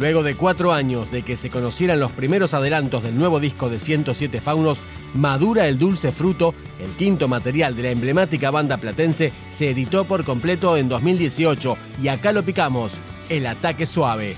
Luego de cuatro años de que se conocieran los primeros adelantos del nuevo disco de 107 Faunos, Madura el Dulce Fruto, el quinto material de la emblemática banda platense, se editó por completo en 2018 y acá lo picamos, El Ataque Suave.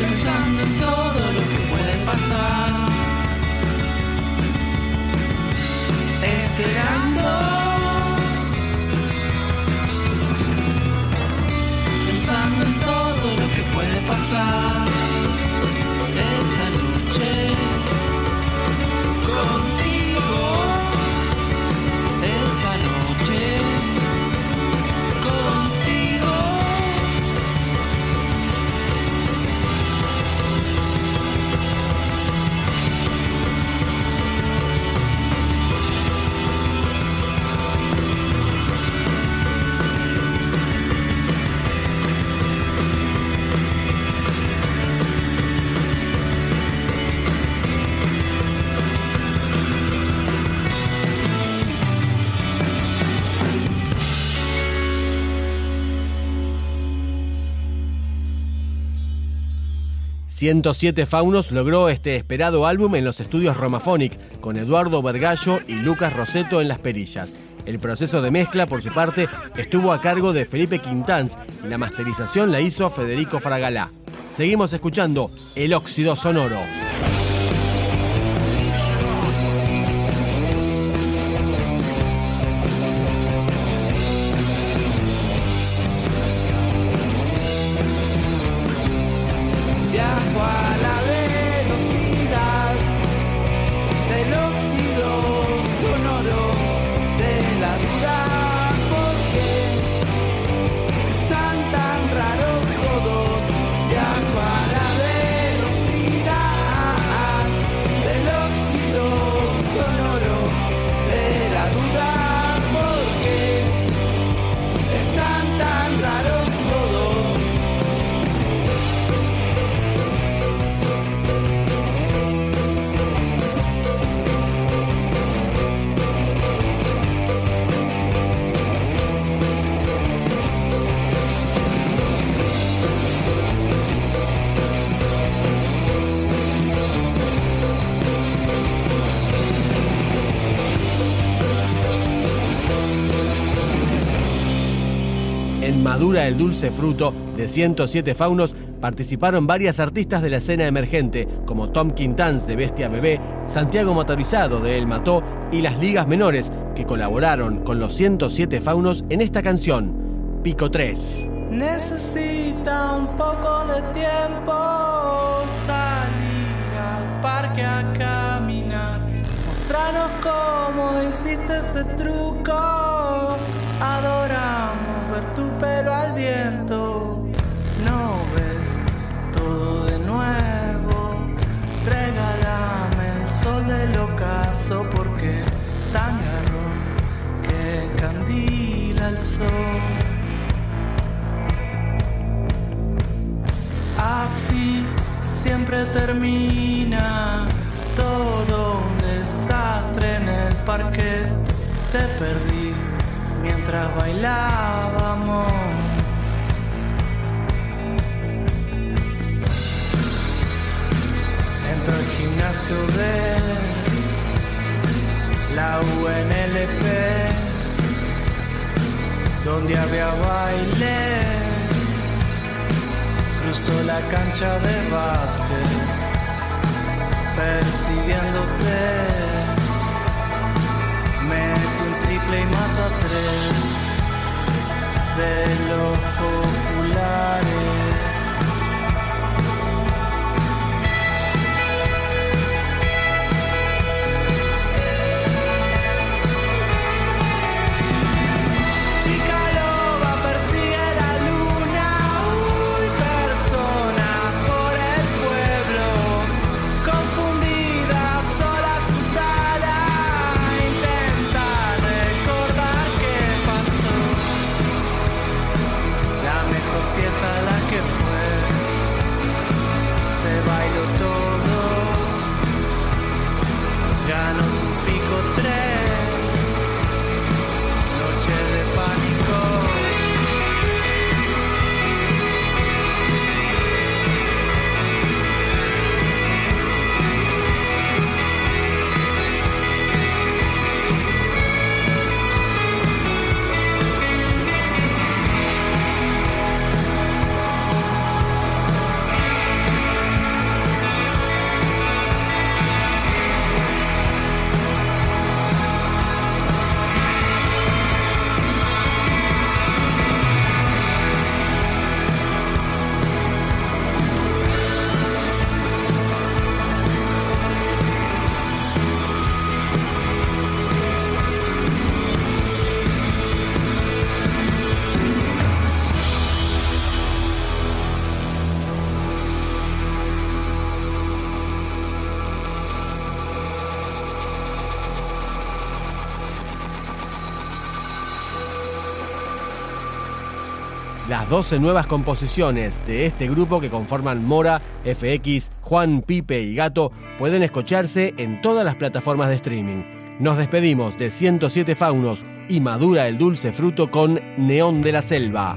Pensando en todo lo que puede pasar. Esperando, pensando en todo lo que puede pasar. ...107 Faunos logró este esperado álbum en los estudios Romaphonic... ...con Eduardo Vergallo y Lucas Roseto en las perillas. El proceso de mezcla, por su parte, estuvo a cargo de Felipe Quintanz... ...y la masterización la hizo Federico Fragalá. Seguimos escuchando El Óxido Sonoro. Madura el Dulce Fruto de 107 Faunos participaron varias artistas de la escena emergente, como Tom Quintanz de Bestia Bebé, Santiago Motorizado de El Mató y las ligas menores, que colaboraron con los 107 Faunos en esta canción, Pico 3. Necesita poco de tiempo salir al parque a caminar. Mostrarnos cómo hiciste ese truco. Pelo al viento. No ves todo de nuevo. Regálame el sol del ocaso porque tan garrón que encandila el sol. Así siempre termina todo un desastre en el parque. Te perdí mientras bailábamos. Dentro del gimnasio de la UNLP, donde había baile, cruzó la cancha de básquet, persiguiéndote tres de los Las 12 nuevas composiciones de este grupo que conforman Mora, FX, Juan, Pipe y Gato pueden escucharse en todas las plataformas de streaming. Nos despedimos de 107 Faunos y madura el dulce fruto con Neón de la Selva.